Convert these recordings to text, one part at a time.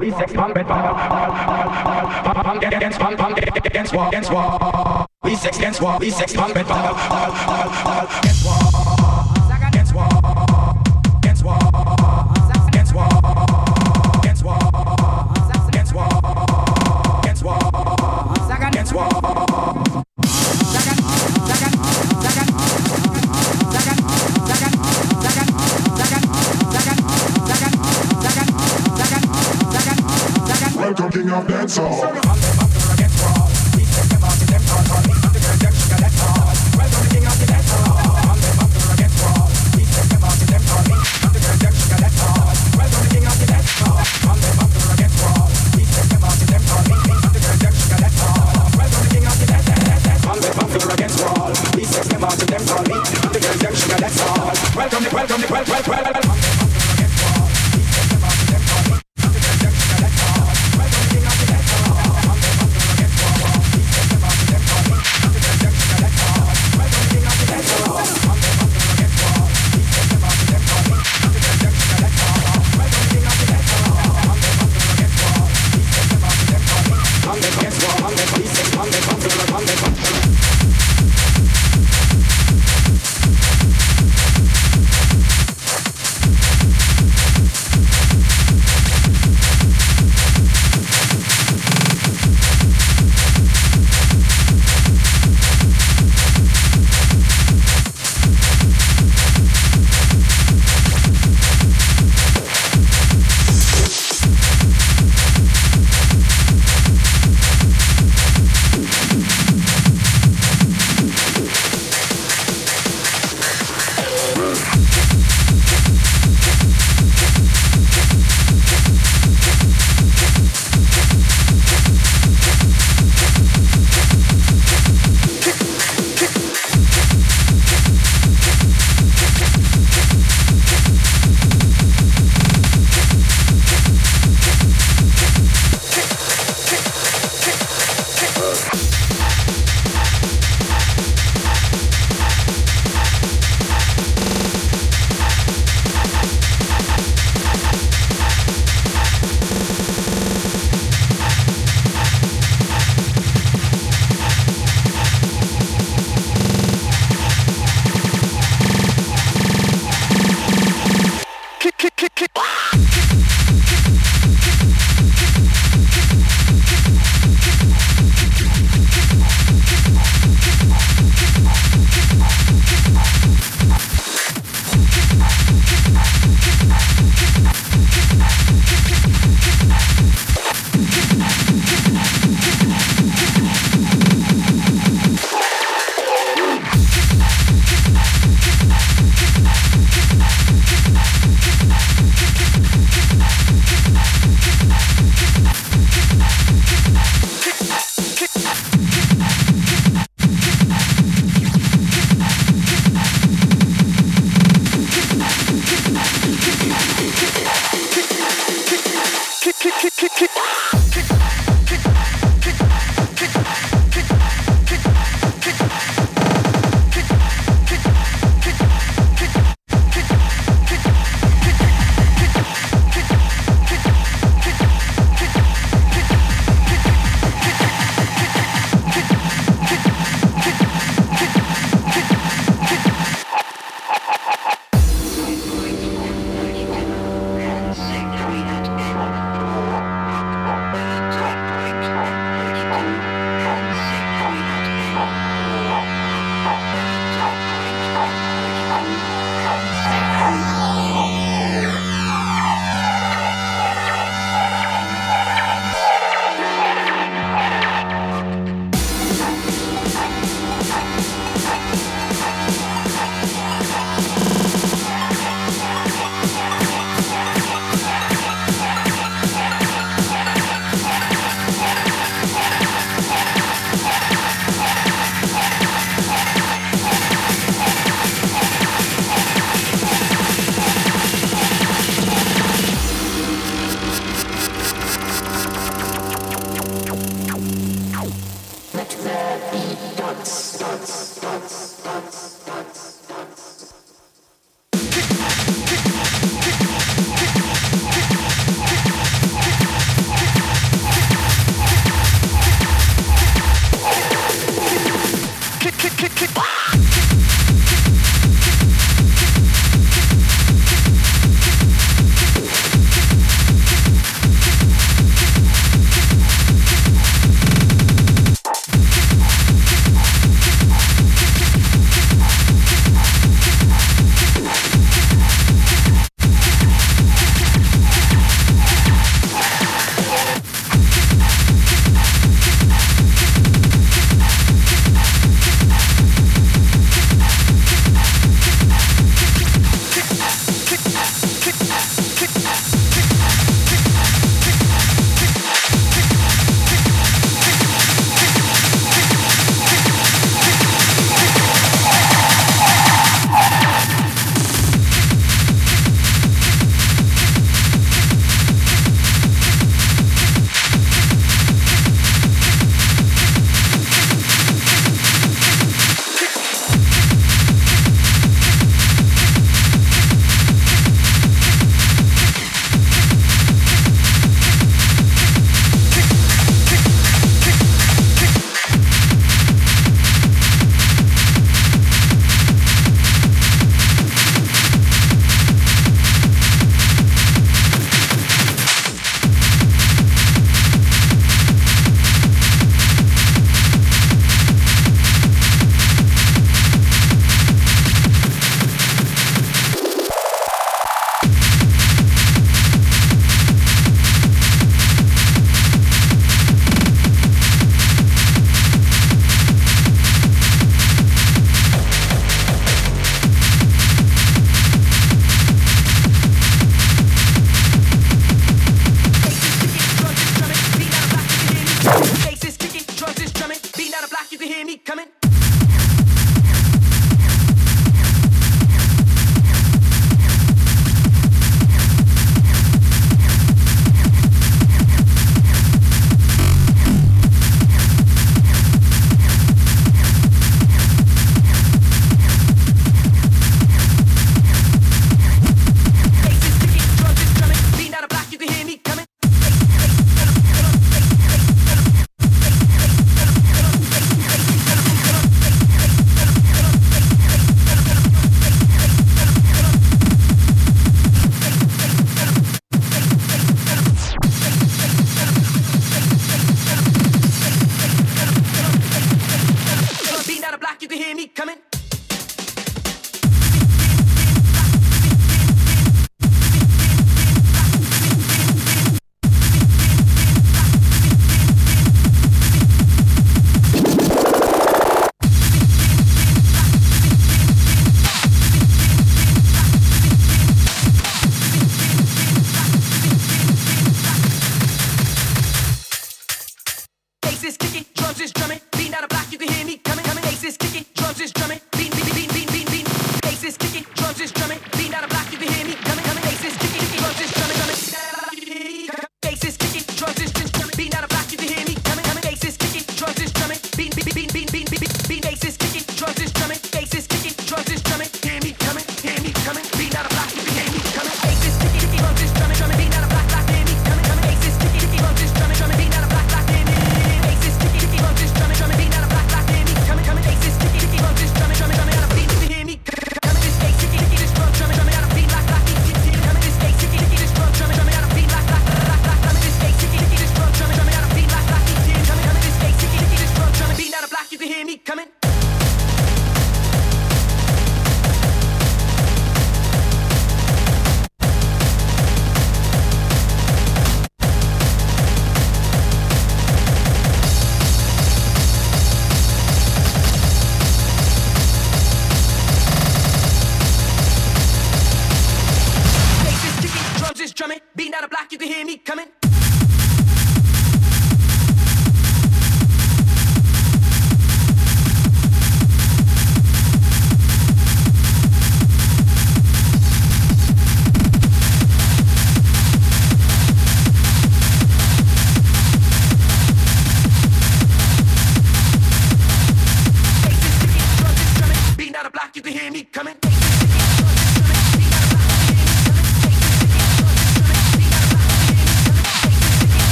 we sex punk, punk, punk, punk against punk, punk against war, against war. We sex against war, we sex punk, punk, punk against war,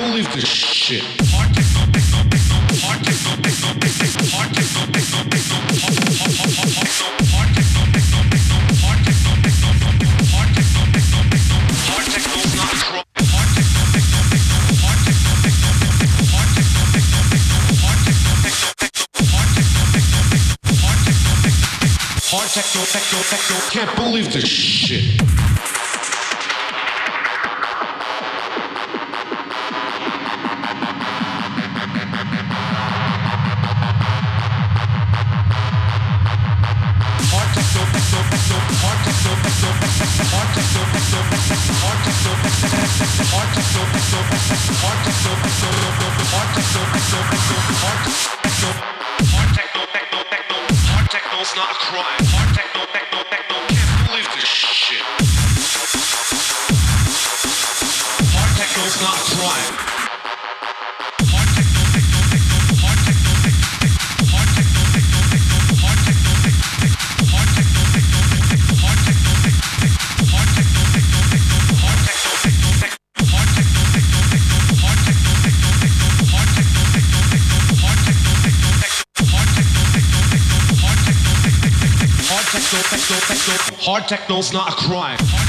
believe this shit. Can't believe this shit. techno's not a crime.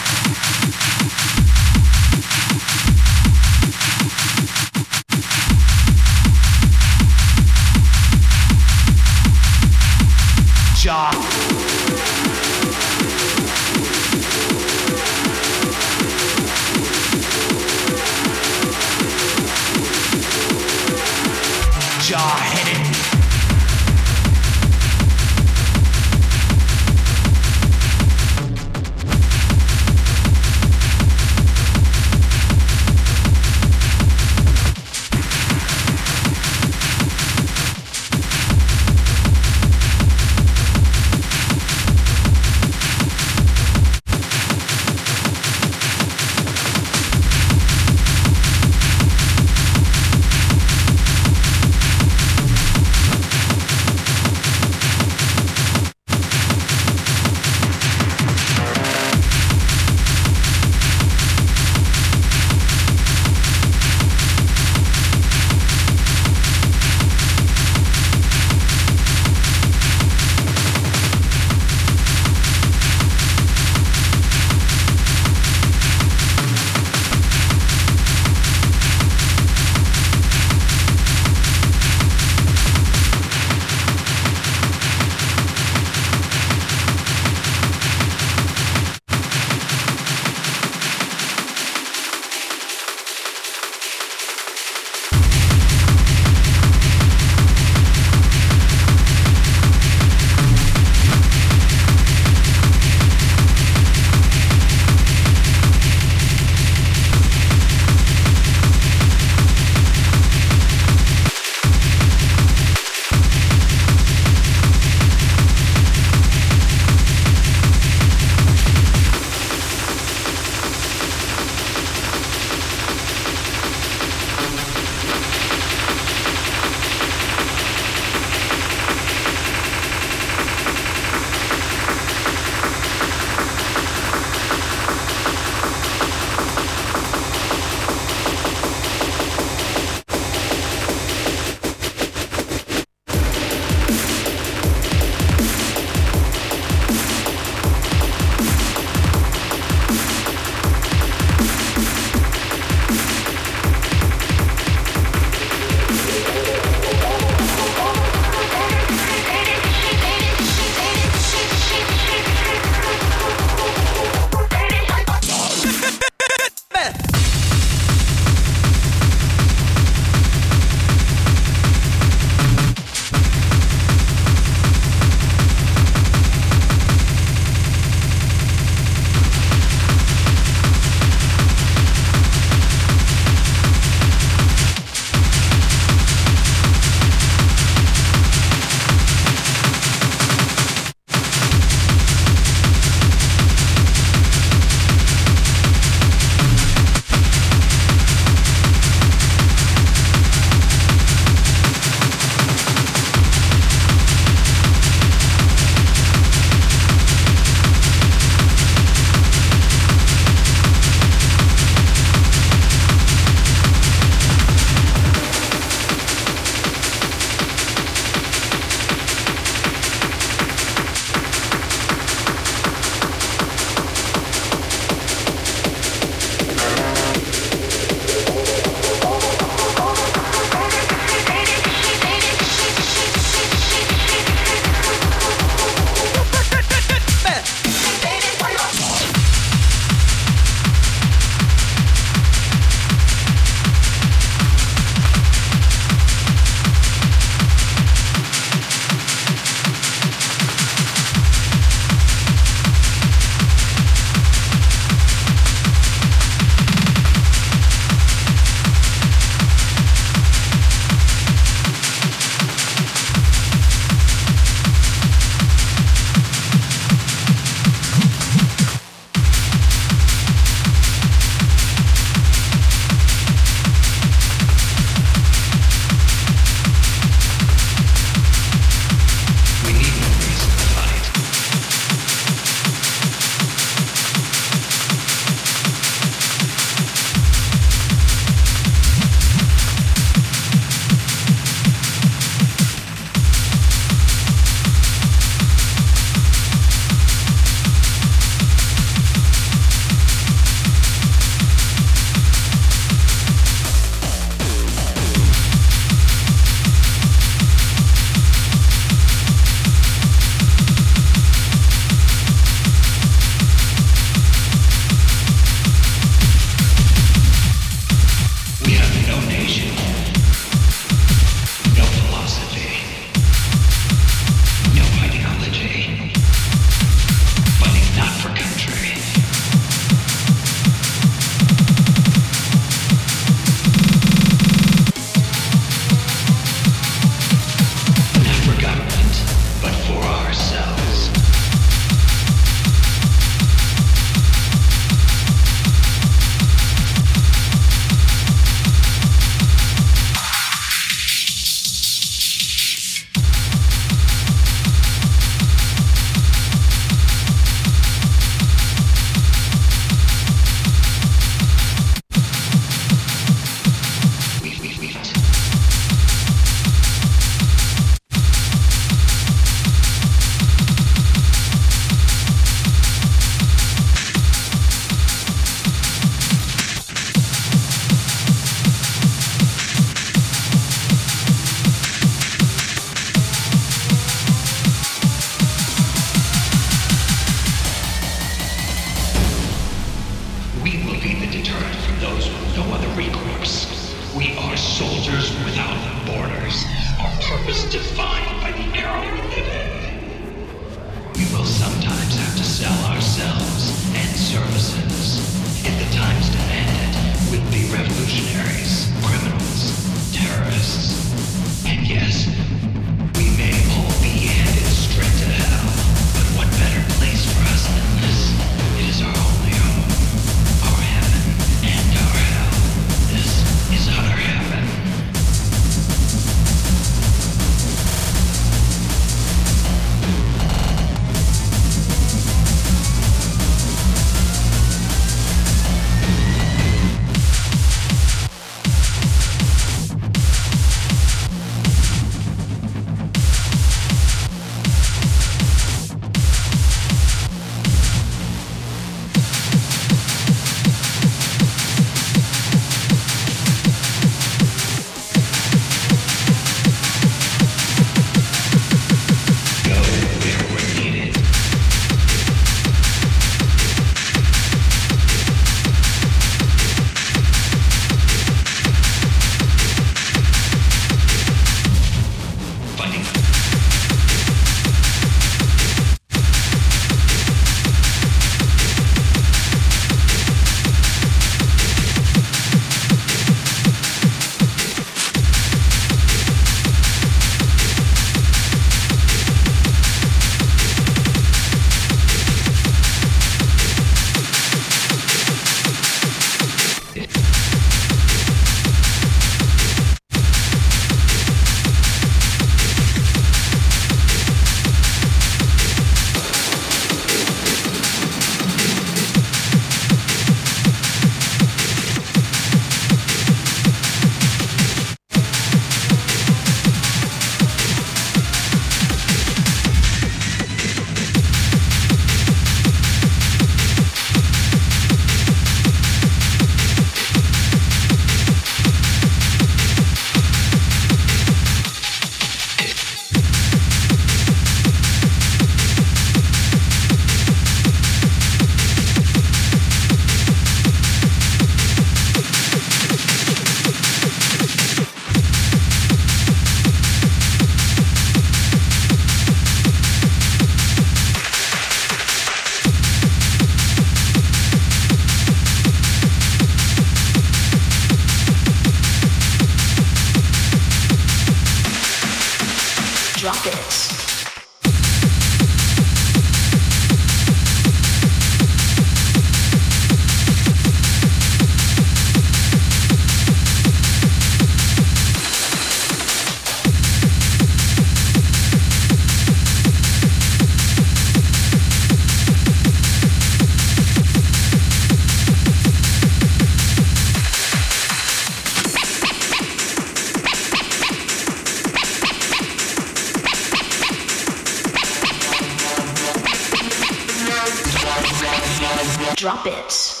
Drop it.